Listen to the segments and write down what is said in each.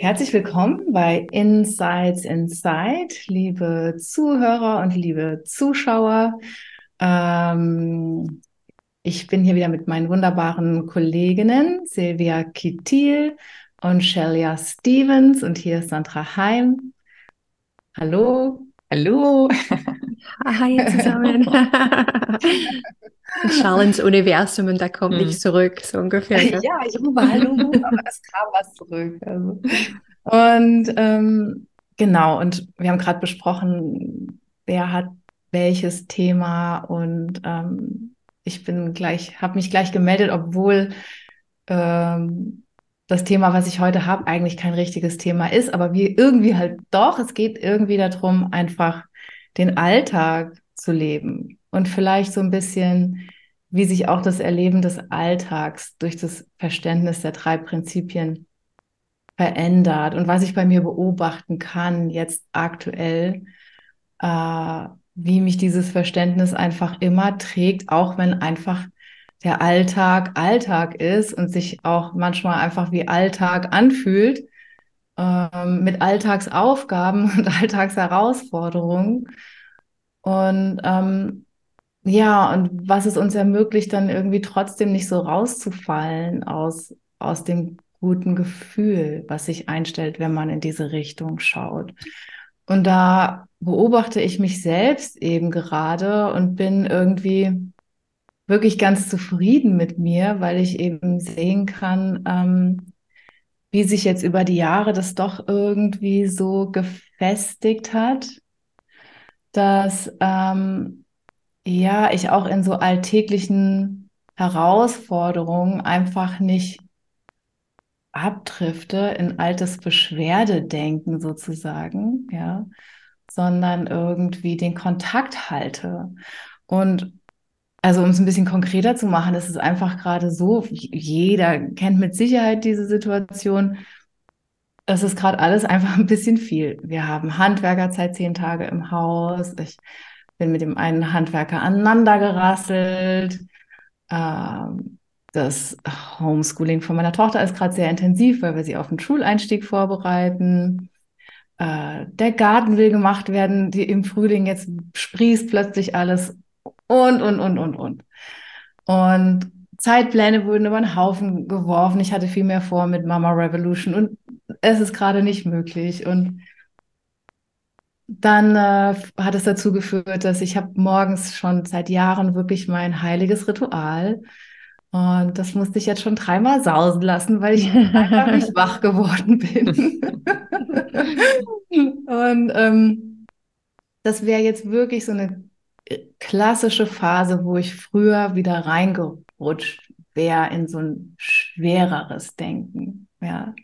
Herzlich willkommen bei Insights Inside, liebe Zuhörer und liebe Zuschauer. Ähm, ich bin hier wieder mit meinen wunderbaren Kolleginnen Silvia Kittil und Shelia Stevens und hier ist Sandra Heim. Hallo. Hallo. Hi zusammen. Ich schaue ins Universum und da kommt hm. nichts zurück, so ungefähr. Ja, ich rufe Hallo, aber es kam was zurück. Also. Und ähm, genau, und wir haben gerade besprochen, wer hat welches Thema und ähm, ich bin gleich, habe mich gleich gemeldet, obwohl ähm, das Thema, was ich heute habe, eigentlich kein richtiges Thema ist, aber wie irgendwie halt doch, es geht irgendwie darum, einfach den Alltag zu leben und vielleicht so ein bisschen, wie sich auch das Erleben des Alltags durch das Verständnis der drei Prinzipien verändert und was ich bei mir beobachten kann jetzt aktuell, äh, wie mich dieses Verständnis einfach immer trägt, auch wenn einfach der Alltag Alltag ist und sich auch manchmal einfach wie Alltag anfühlt, ähm, mit Alltagsaufgaben und Alltagsherausforderungen. Und ähm, ja, und was es uns ermöglicht, dann irgendwie trotzdem nicht so rauszufallen aus, aus dem guten Gefühl, was sich einstellt, wenn man in diese Richtung schaut. Und da beobachte ich mich selbst eben gerade und bin irgendwie wirklich ganz zufrieden mit mir, weil ich eben sehen kann, ähm, wie sich jetzt über die Jahre das doch irgendwie so gefestigt hat, dass ähm, ja ich auch in so alltäglichen Herausforderungen einfach nicht abdrifte in altes Beschwerdedenken sozusagen, ja, sondern irgendwie den Kontakt halte. Und also um es ein bisschen konkreter zu machen, ist es einfach gerade so, jeder kennt mit Sicherheit diese Situation. Das ist gerade alles einfach ein bisschen viel. Wir haben Handwerkerzeit zehn Tage im Haus. Ich bin mit dem einen Handwerker aneinander gerasselt. Ähm, das Homeschooling von meiner Tochter ist gerade sehr intensiv, weil wir sie auf den Schuleinstieg vorbereiten. Äh, der Garten will gemacht werden, die im Frühling jetzt sprießt plötzlich alles und, und, und, und, und. Und Zeitpläne wurden über den Haufen geworfen. Ich hatte viel mehr vor mit Mama Revolution und es ist gerade nicht möglich. Und dann äh, hat es dazu geführt, dass ich habe morgens schon seit Jahren wirklich mein heiliges Ritual. Und das musste ich jetzt schon dreimal sausen lassen, weil ich einfach nicht wach geworden bin. und ähm, das wäre jetzt wirklich so eine klassische Phase, wo ich früher wieder reingerutscht wäre in so ein schwereres Denken. Ja.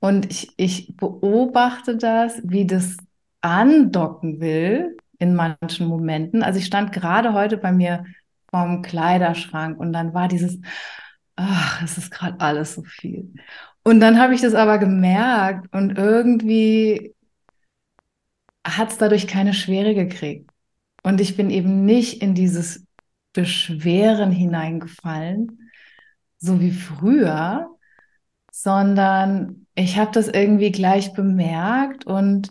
Und ich, ich beobachte das, wie das andocken will in manchen Momenten. Also ich stand gerade heute bei mir vorm Kleiderschrank und dann war dieses, ach, es ist gerade alles so viel. Und dann habe ich das aber gemerkt und irgendwie hat es dadurch keine Schwere gekriegt. Und ich bin eben nicht in dieses Beschweren hineingefallen, so wie früher, sondern ich habe das irgendwie gleich bemerkt und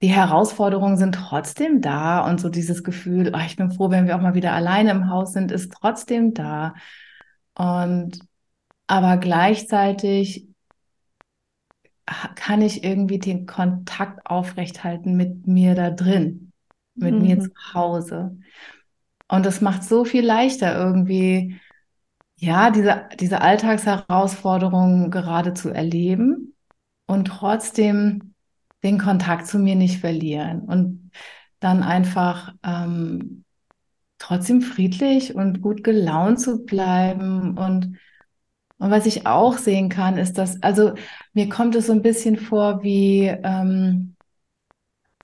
die Herausforderungen sind trotzdem da und so dieses Gefühl, oh, ich bin froh, wenn wir auch mal wieder alleine im Haus sind, ist trotzdem da. Und aber gleichzeitig kann ich irgendwie den Kontakt aufrechthalten mit mir da drin mit mhm. mir zu Hause. Und das macht so viel leichter irgendwie, ja, diese, diese Alltagsherausforderungen gerade zu erleben und trotzdem den Kontakt zu mir nicht verlieren und dann einfach ähm, trotzdem friedlich und gut gelaunt zu bleiben und Und was ich auch sehen kann, ist, dass, also mir kommt es so ein bisschen vor wie ähm,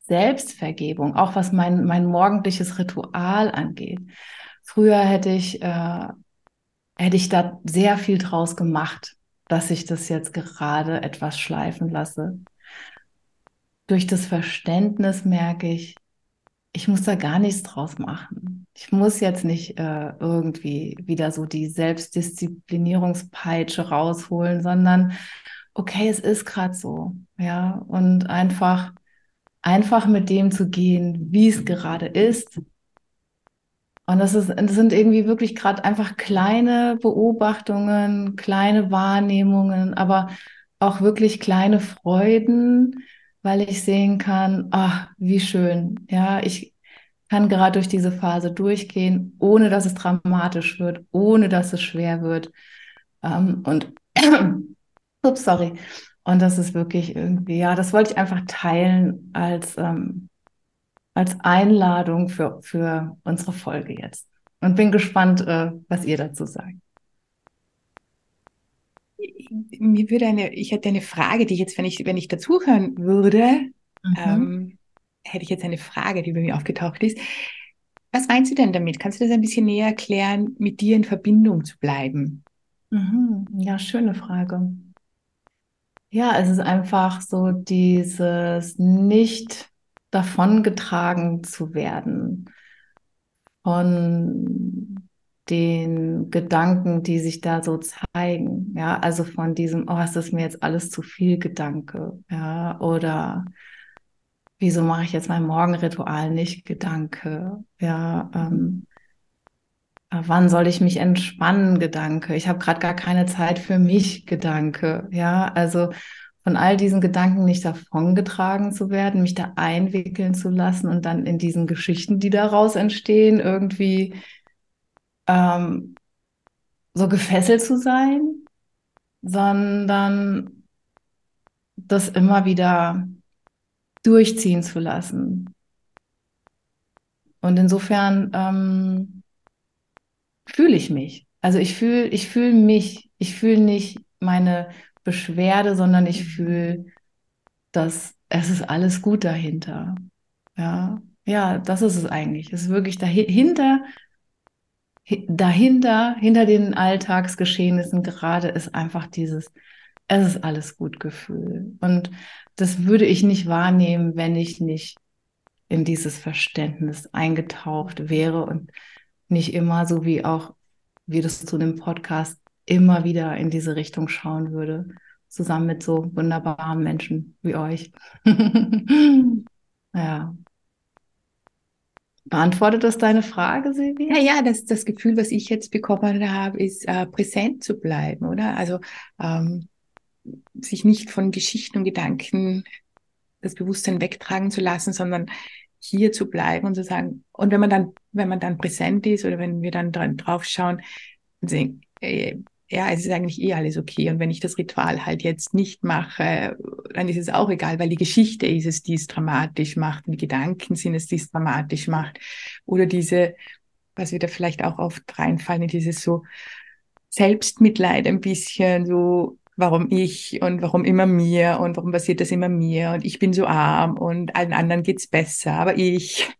Selbstvergebung, auch was mein, mein morgendliches Ritual angeht. Früher hätte ich, äh, hätte ich da sehr viel draus gemacht, dass ich das jetzt gerade etwas schleifen lasse. Durch das Verständnis merke ich, ich muss da gar nichts draus machen. Ich muss jetzt nicht äh, irgendwie wieder so die Selbstdisziplinierungspeitsche rausholen, sondern okay, es ist gerade so, ja, und einfach, einfach mit dem zu gehen, wie es gerade ist. Und das, ist, das sind irgendwie wirklich gerade einfach kleine Beobachtungen, kleine Wahrnehmungen, aber auch wirklich kleine Freuden, weil ich sehen kann, ach, wie schön. Ja, ich kann gerade durch diese Phase durchgehen, ohne dass es dramatisch wird, ohne dass es schwer wird. Ähm, und, ups, sorry. Und das ist wirklich irgendwie, ja, das wollte ich einfach teilen als, ähm, als Einladung für, für unsere Folge jetzt. Und bin gespannt, äh, was ihr dazu sagt mir würde eine, ich hätte eine Frage, die jetzt, wenn ich, wenn ich dazuhören würde, mhm. ähm, hätte ich jetzt eine Frage, die bei mir aufgetaucht ist. Was meinst du denn damit? Kannst du das ein bisschen näher erklären, mit dir in Verbindung zu bleiben? Mhm. Ja, schöne Frage. Ja, es ist einfach so dieses nicht davongetragen zu werden von den Gedanken, die sich da so zeigen. Ja, also von diesem, oh, ist das mir jetzt alles zu viel Gedanke? Ja, oder wieso mache ich jetzt mein Morgenritual nicht Gedanke? Ja, ähm, äh, wann soll ich mich entspannen? Gedanke. Ich habe gerade gar keine Zeit für mich. Gedanke. Ja, also von all diesen Gedanken nicht davongetragen zu werden, mich da einwickeln zu lassen und dann in diesen Geschichten, die daraus entstehen, irgendwie ähm, so gefesselt zu sein, sondern das immer wieder durchziehen zu lassen. Und insofern ähm, fühle ich mich. Also ich fühle, ich fühle mich. Ich fühle nicht meine Beschwerde, sondern ich fühle, dass es ist alles gut dahinter. Ja, ja, das ist es eigentlich. Es ist wirklich dahinter dahinter, hinter den Alltagsgeschehnissen gerade ist einfach dieses, es ist alles gut Gefühl. Und das würde ich nicht wahrnehmen, wenn ich nicht in dieses Verständnis eingetaucht wäre und nicht immer so wie auch, wie das zu einem Podcast immer wieder in diese Richtung schauen würde, zusammen mit so wunderbaren Menschen wie euch. ja. Beantwortet das deine Frage, Silvia? Ja, ja, das, das Gefühl, was ich jetzt bekommen habe, ist äh, präsent zu bleiben, oder? Also ähm, sich nicht von Geschichten und Gedanken das Bewusstsein wegtragen zu lassen, sondern hier zu bleiben und zu sagen, und wenn man dann, wenn man dann präsent ist oder wenn wir dann drauf schauen sehen, äh, ja, es ist eigentlich eh alles okay. Und wenn ich das Ritual halt jetzt nicht mache, dann ist es auch egal, weil die Geschichte ist es, die es dramatisch macht und die Gedanken sind es, die es dramatisch macht. Oder diese, was wir da vielleicht auch oft reinfallen, dieses so Selbstmitleid ein bisschen, so warum ich und warum immer mir und warum passiert das immer mir und ich bin so arm und allen anderen geht's besser, aber ich.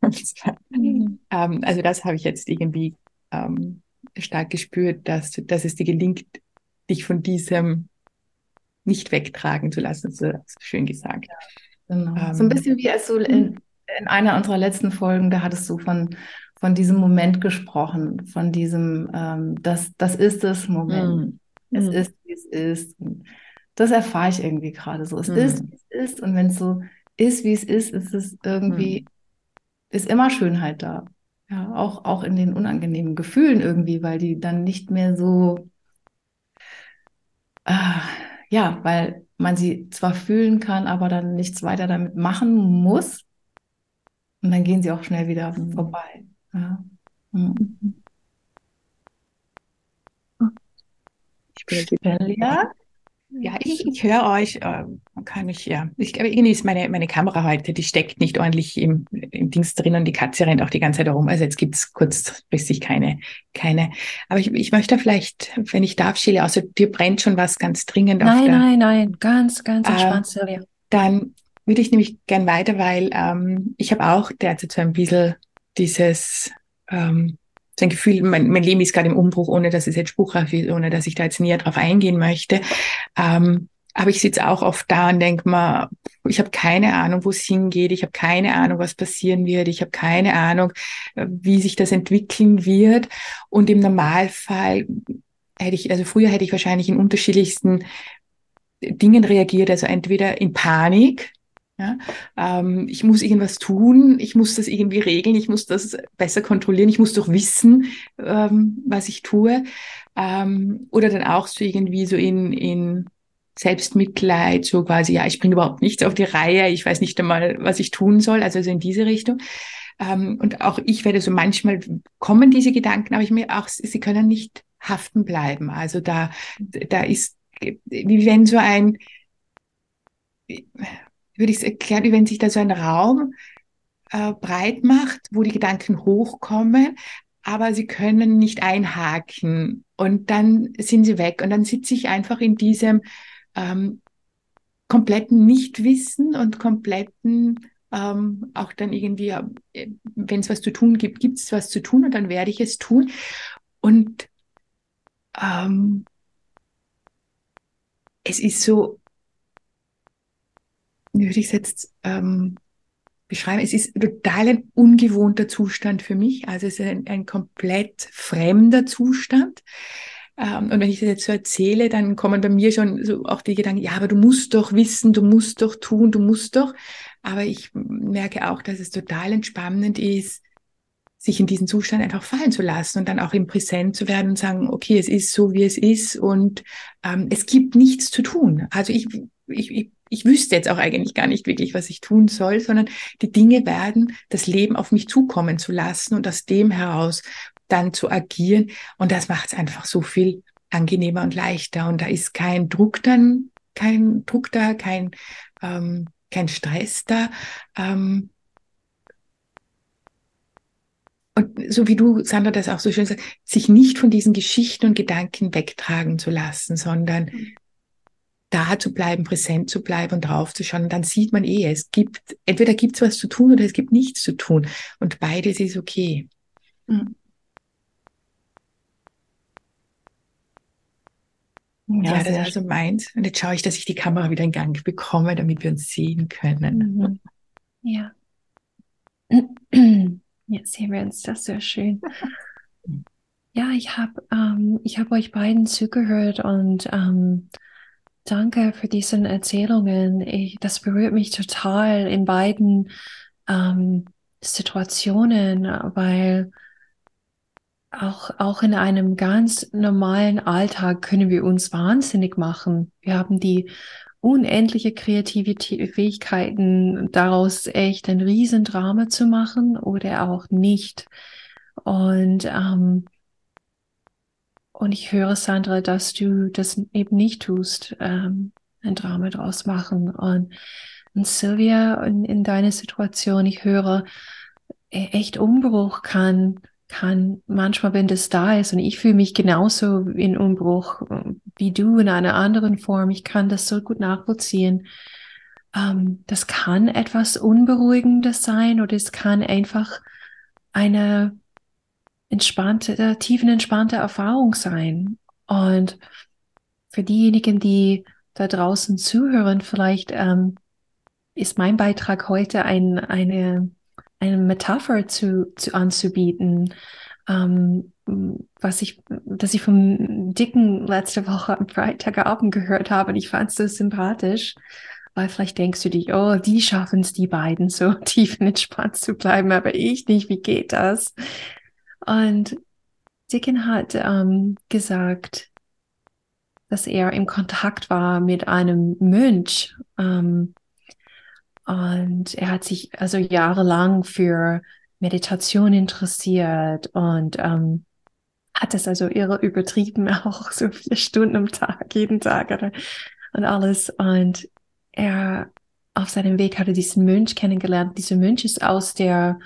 Mhm. ähm, also das habe ich jetzt irgendwie ähm, stark gespürt, dass, dass es dir gelingt, dich von diesem nicht wegtragen zu lassen. So schön gesagt. Genau. Ähm, so ein bisschen wie als du in, in einer unserer letzten Folgen, da hattest du von, von diesem Moment gesprochen, von diesem, ähm, das, das ist das Moment. Es mm. ist, wie es ist. das erfahre ich irgendwie gerade so. Es mm. ist, wie es ist. Und wenn es so ist, wie es ist, ist es irgendwie, mm. ist immer Schönheit da. Ja, auch, auch in den unangenehmen Gefühlen irgendwie, weil die dann nicht mehr so, äh, ja, weil man sie zwar fühlen kann, aber dann nichts weiter damit machen muss. Und dann gehen sie auch schnell wieder mhm. vorbei. Ja. Mhm. Ich bin ja. Ja, ich, ich höre euch, äh, kann ich, ja. Ich, irgendwie ist meine, meine Kamera heute, die steckt nicht ordentlich im, im Dings drin und die Katze rennt auch die ganze Zeit herum. Also jetzt gibt's kurzfristig keine, keine. Aber ich, ich möchte vielleicht, wenn ich darf, Schiele, außer dir brennt schon was ganz dringend nein, auf der, Nein, nein, ganz, ganz äh, entspannt, äh, Silvia. Dann würde ich nämlich gern weiter, weil ähm, ich habe auch derzeit so ein bisschen dieses ähm, so ein Gefühl, mein, mein Leben ist gerade im Umbruch, ohne dass es jetzt spruchreif ist, ohne dass ich da jetzt näher drauf eingehen möchte. Ähm, aber ich sitze auch oft da und denke mal, ich habe keine Ahnung, wo es hingeht, ich habe keine Ahnung, was passieren wird, ich habe keine Ahnung, äh, wie sich das entwickeln wird. Und im Normalfall hätte ich, also früher hätte ich wahrscheinlich in unterschiedlichsten Dingen reagiert, also entweder in Panik, ja, ähm, ich muss irgendwas tun, ich muss das irgendwie regeln, ich muss das besser kontrollieren, ich muss doch wissen, ähm, was ich tue. Ähm, oder dann auch so irgendwie so in, in Selbstmitleid, so quasi, ja, ich bringe überhaupt nichts auf die Reihe, ich weiß nicht einmal, was ich tun soll, also so in diese Richtung. Ähm, und auch ich werde so manchmal kommen diese Gedanken, aber ich mir auch, sie können nicht haften bleiben. Also da, da ist, wie wenn so ein, würde ich es erklären, wie wenn sich da so ein Raum äh, breit macht, wo die Gedanken hochkommen, aber sie können nicht einhaken und dann sind sie weg und dann sitze ich einfach in diesem ähm, kompletten Nichtwissen und kompletten ähm, auch dann irgendwie, äh, wenn es was zu tun gibt, gibt es was zu tun und dann werde ich es tun. Und ähm, es ist so würde ich es jetzt ähm, beschreiben? Es ist total ein ungewohnter Zustand für mich. Also es ist ein, ein komplett fremder Zustand. Ähm, und wenn ich das jetzt so erzähle, dann kommen bei mir schon so auch die Gedanken, ja, aber du musst doch wissen, du musst doch tun, du musst doch. Aber ich merke auch, dass es total entspannend ist, sich in diesen Zustand einfach fallen zu lassen und dann auch im Präsent zu werden und sagen, okay, es ist so, wie es ist und ähm, es gibt nichts zu tun. Also ich, ich, ich ich wüsste jetzt auch eigentlich gar nicht wirklich, was ich tun soll, sondern die Dinge werden das Leben auf mich zukommen zu lassen und aus dem heraus dann zu agieren. Und das macht es einfach so viel angenehmer und leichter. Und da ist kein Druck dann, kein Druck da, kein, ähm, kein Stress da. Ähm, und so wie du, Sandra, das auch so schön sagst, sich nicht von diesen Geschichten und Gedanken wegtragen zu lassen, sondern mhm da zu bleiben, präsent zu bleiben und drauf zu schauen. Und dann sieht man eh, es gibt, entweder gibt es was zu tun oder es gibt nichts zu tun. Und beides ist okay. Mhm. Ja, ja, das ist also meins. Und jetzt schaue ich, dass ich die Kamera wieder in Gang bekomme, damit wir uns sehen können. Mhm. Ja. Jetzt sehen wir uns das sehr schön. Ja, ich habe ähm, ich hab euch beiden zugehört und ähm, Danke für diese Erzählungen. Ich, das berührt mich total in beiden ähm, Situationen, weil auch, auch in einem ganz normalen Alltag können wir uns wahnsinnig machen. Wir haben die unendliche kreative Fähigkeiten, daraus echt ein Riesendrama zu machen oder auch nicht. Und ähm, und ich höre, Sandra, dass du das eben nicht tust, ähm, ein Drama draus machen. Und, und Sylvia, in, in deiner Situation, ich höre, e, echt Umbruch kann, kann manchmal, wenn das da ist, und ich fühle mich genauso in Umbruch wie du in einer anderen Form, ich kann das so gut nachvollziehen. Ähm, das kann etwas Unberuhigendes sein oder es kann einfach eine entspannte, äh, tiefenentspannte Erfahrung sein. Und für diejenigen, die da draußen zuhören, vielleicht ähm, ist mein Beitrag heute ein, eine, eine Metapher zu, zu anzubieten, ähm, was ich, dass ich vom Dicken letzte Woche am Freitagabend gehört habe und ich fand es so sympathisch, weil vielleicht denkst du dich, oh, die schaffen es, die beiden so tiefenentspannt zu bleiben, aber ich nicht, wie geht das? Und Dicken hat ähm, gesagt, dass er im Kontakt war mit einem Mönch. Ähm, und er hat sich also jahrelang für Meditation interessiert und ähm, hat es also irre übertrieben, auch so vier Stunden am Tag, jeden Tag. Oder? und alles. Und er auf seinem Weg hatte diesen Mönch kennengelernt. Dieser Mönch ist aus der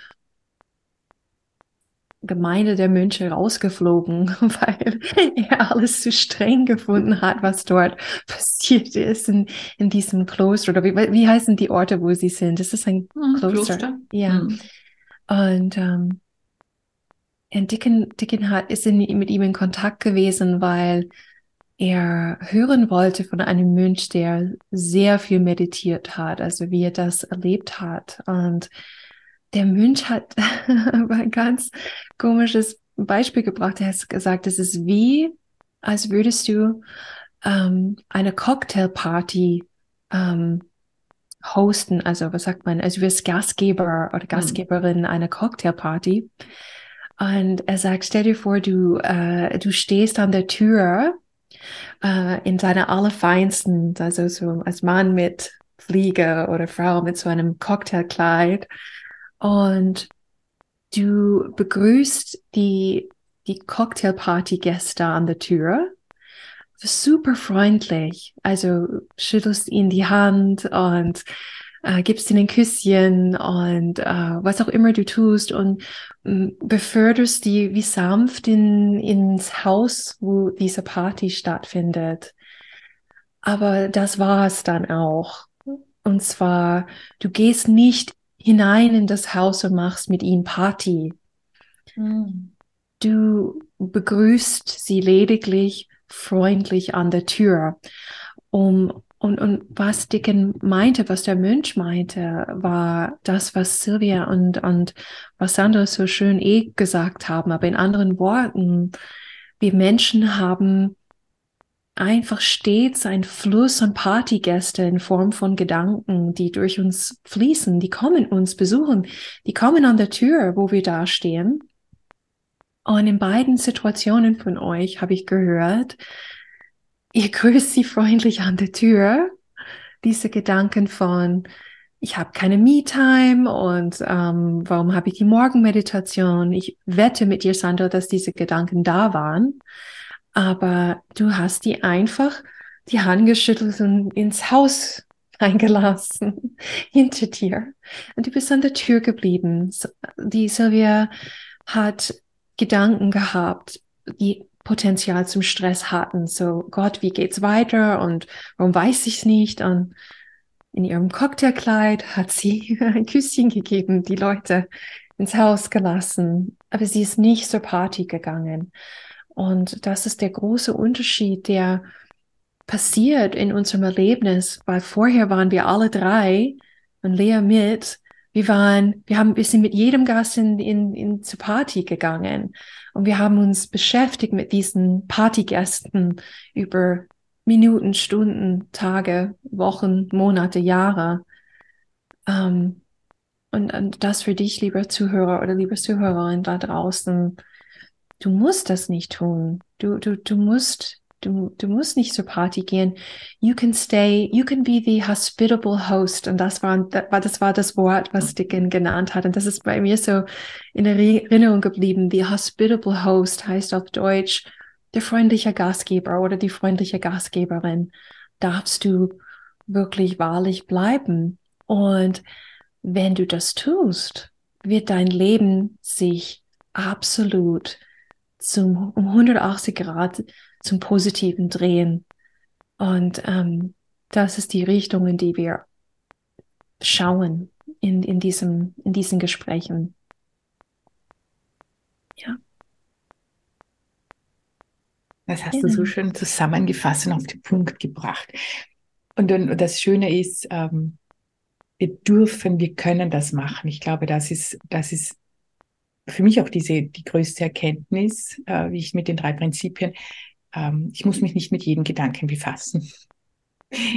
Gemeinde der Mönche rausgeflogen, weil er alles zu streng gefunden hat, was dort passiert ist in, in diesem Kloster. Oder wie, wie heißen die Orte, wo sie sind? Ist das ein hm, Kloster? Kloster? Ja. Hm. Und, ähm, und Dicken, Dicken hat, ist in, mit ihm in Kontakt gewesen, weil er hören wollte von einem Mönch, der sehr viel meditiert hat, also wie er das erlebt hat. Und der Mönch hat ein ganz komisches Beispiel gebracht. Er hat gesagt, es ist wie, als würdest du ähm, eine Cocktailparty ähm, hosten, also was sagt man, also du wirst Gastgeber oder hm. Gastgeberin mhm. einer Cocktailparty. Und er sagt, stell dir vor, du, äh, du stehst an der Tür äh, in seiner allerfeinsten, also so als Mann mit Fliege oder Frau mit so einem Cocktailkleid und du begrüßt die, die Cocktailparty-Gäste an der Tür. Super freundlich. Also schüttelst ihnen die Hand und äh, gibst ihnen ein Küsschen und äh, was auch immer du tust und äh, beförderst die wie sanft in, ins Haus, wo diese Party stattfindet. Aber das war es dann auch. Und zwar, du gehst nicht hinein in das Haus und machst mit ihnen Party. Mhm. Du begrüßt sie lediglich freundlich an der Tür. Um, und, und was Dicken meinte, was der Mönch meinte, war das, was Sylvia und, und was Sandra so schön eh gesagt haben. Aber in anderen Worten, wir Menschen haben einfach stets ein Fluss an Partygäste in Form von Gedanken, die durch uns fließen, die kommen uns besuchen, die kommen an der Tür, wo wir da stehen. Und in beiden Situationen von euch habe ich gehört, ihr grüßt sie freundlich an der Tür. Diese Gedanken von, ich habe keine Me-Time und ähm, warum habe ich die Morgenmeditation? Ich wette mit dir, Sandra, dass diese Gedanken da waren aber du hast die einfach die Hand geschüttelt und ins Haus eingelassen, hinter dir. Und du bist an der Tür geblieben. Die Sylvia hat Gedanken gehabt, die Potenzial zum Stress hatten. So, Gott, wie geht's weiter? Und warum weiß ich's nicht? Und in ihrem Cocktailkleid hat sie ein Küsschen gegeben, die Leute ins Haus gelassen. Aber sie ist nicht zur Party gegangen. Und das ist der große Unterschied, der passiert in unserem Erlebnis, weil vorher waren wir alle drei und Lea mit. Wir waren, wir haben, wir sind mit jedem Gast in, in, in zur Party gegangen und wir haben uns beschäftigt mit diesen Partygästen über Minuten, Stunden, Tage, Wochen, Monate, Jahre. Ähm, und, und das für dich, lieber Zuhörer oder liebe Zuhörerin da draußen, du musst das nicht tun. Du, du, du musst, du, du musst nicht zur Party gehen. You can stay, you can be the hospitable host. Und das war, das war das Wort, was Dicken genannt hat. Und das ist bei mir so in Erinnerung geblieben. The hospitable host heißt auf Deutsch der freundliche Gastgeber oder die freundliche Gastgeberin. Darfst du wirklich wahrlich bleiben. Und wenn du das tust, wird dein Leben sich absolut zum, um 180 Grad zum Positiven drehen. Und ähm, das ist die Richtung, in die wir schauen in, in, diesem, in diesen Gesprächen. Ja. Das hast ja. du so schön zusammengefasst und auf den Punkt gebracht. Und, und das Schöne ist, ähm, wir dürfen, wir können das machen. Ich glaube, das ist, das ist für mich auch diese, die größte Erkenntnis, äh, wie ich mit den drei Prinzipien, ähm, ich muss mich nicht mit jedem Gedanken befassen.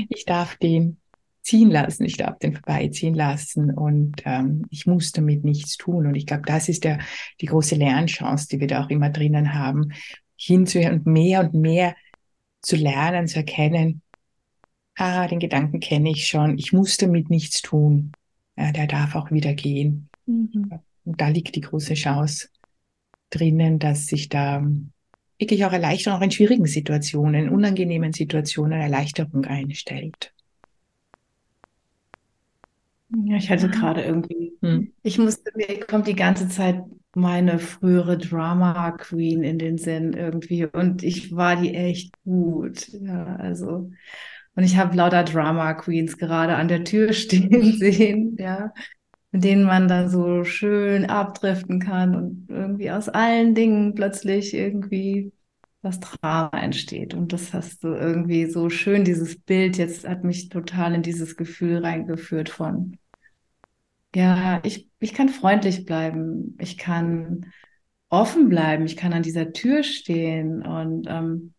Ich darf den ziehen lassen, ich darf den vorbeiziehen lassen und ähm, ich muss damit nichts tun. Und ich glaube, das ist der, die große Lernchance, die wir da auch immer drinnen haben, hinzuhören und mehr und mehr zu lernen, zu erkennen, ah, den Gedanken kenne ich schon, ich muss damit nichts tun. Ja, der darf auch wieder gehen. Mhm. Und da liegt die große Chance drinnen, dass sich da wirklich auch Erleichterung, auch in schwierigen Situationen, in unangenehmen Situationen Erleichterung einstellt. Ja, ich hatte gerade irgendwie, hm. ich musste, mir kommt die ganze Zeit meine frühere Drama Queen in den Sinn irgendwie und ich war die echt gut. Ja, also und ich habe lauter Drama Queens gerade an der Tür stehen sehen, ja, mit denen man dann so schön abdriften kann und irgendwie aus allen Dingen plötzlich irgendwie das Drama entsteht. Und das hast du irgendwie so schön, dieses Bild jetzt hat mich total in dieses Gefühl reingeführt von, ja, ich, ich kann freundlich bleiben, ich kann offen bleiben, ich kann an dieser Tür stehen. Und ähm,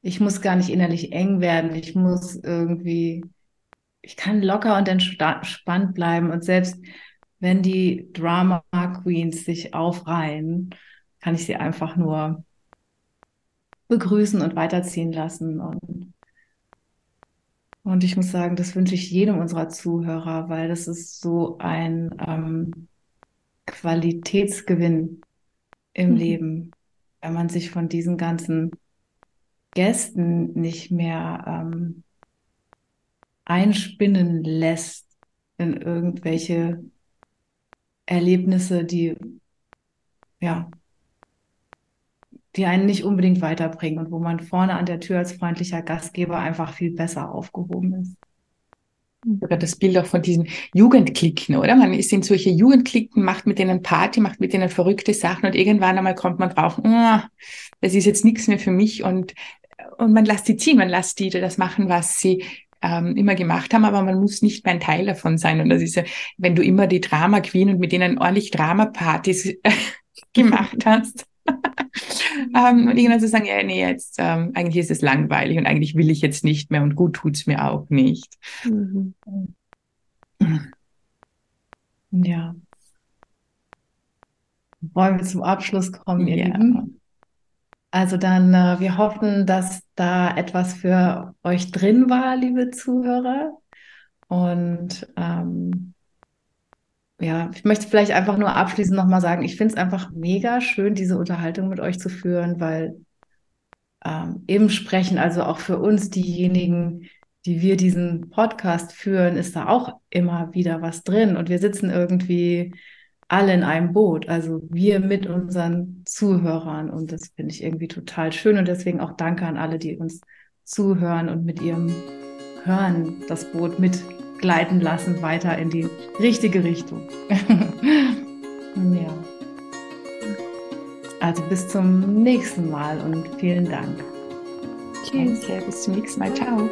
ich muss gar nicht innerlich eng werden, ich muss irgendwie, ich kann locker und entspannt bleiben und selbst wenn die Drama Queens sich aufreihen, kann ich sie einfach nur begrüßen und weiterziehen lassen und und ich muss sagen, das wünsche ich jedem unserer Zuhörer, weil das ist so ein ähm, Qualitätsgewinn im mhm. Leben, wenn man sich von diesen ganzen Gästen nicht mehr ähm, einspinnen lässt in irgendwelche Erlebnisse, die ja die einen nicht unbedingt weiterbringen und wo man vorne an der Tür als freundlicher Gastgeber einfach viel besser aufgehoben ist. Oder das Bild auch von diesen Jugendklicken, oder? Man ist in solche Jugendklicken, macht mit denen Party, macht mit denen verrückte Sachen und irgendwann einmal kommt man drauf, oh, das ist jetzt nichts mehr für mich und, und man lässt die ziehen, man lässt die das machen, was sie ähm, immer gemacht haben, aber man muss nicht mehr ein Teil davon sein. Und das ist ja, wenn du immer die Drama Queen und mit denen ordentlich Drama-Partys gemacht hast, ähm, und irgendwann zu sagen, ja, nee, jetzt ähm, eigentlich ist es langweilig und eigentlich will ich jetzt nicht mehr und gut tut es mir auch nicht. Mhm. Ja. Wollen wir zum Abschluss kommen, ihr ja. Lieben? Also dann, äh, wir hoffen, dass da etwas für euch drin war, liebe Zuhörer. Und ähm, ja, ich möchte vielleicht einfach nur abschließend nochmal sagen, ich finde es einfach mega schön, diese Unterhaltung mit euch zu führen, weil ähm, eben sprechen, also auch für uns diejenigen, die wir diesen Podcast führen, ist da auch immer wieder was drin und wir sitzen irgendwie alle in einem Boot, also wir mit unseren Zuhörern und das finde ich irgendwie total schön und deswegen auch danke an alle, die uns zuhören und mit ihrem Hören das Boot mit gleiten lassen, weiter in die richtige Richtung. ja. Also bis zum nächsten Mal und vielen Dank. Tschüss. Okay, bis zum nächsten Mal. Ciao.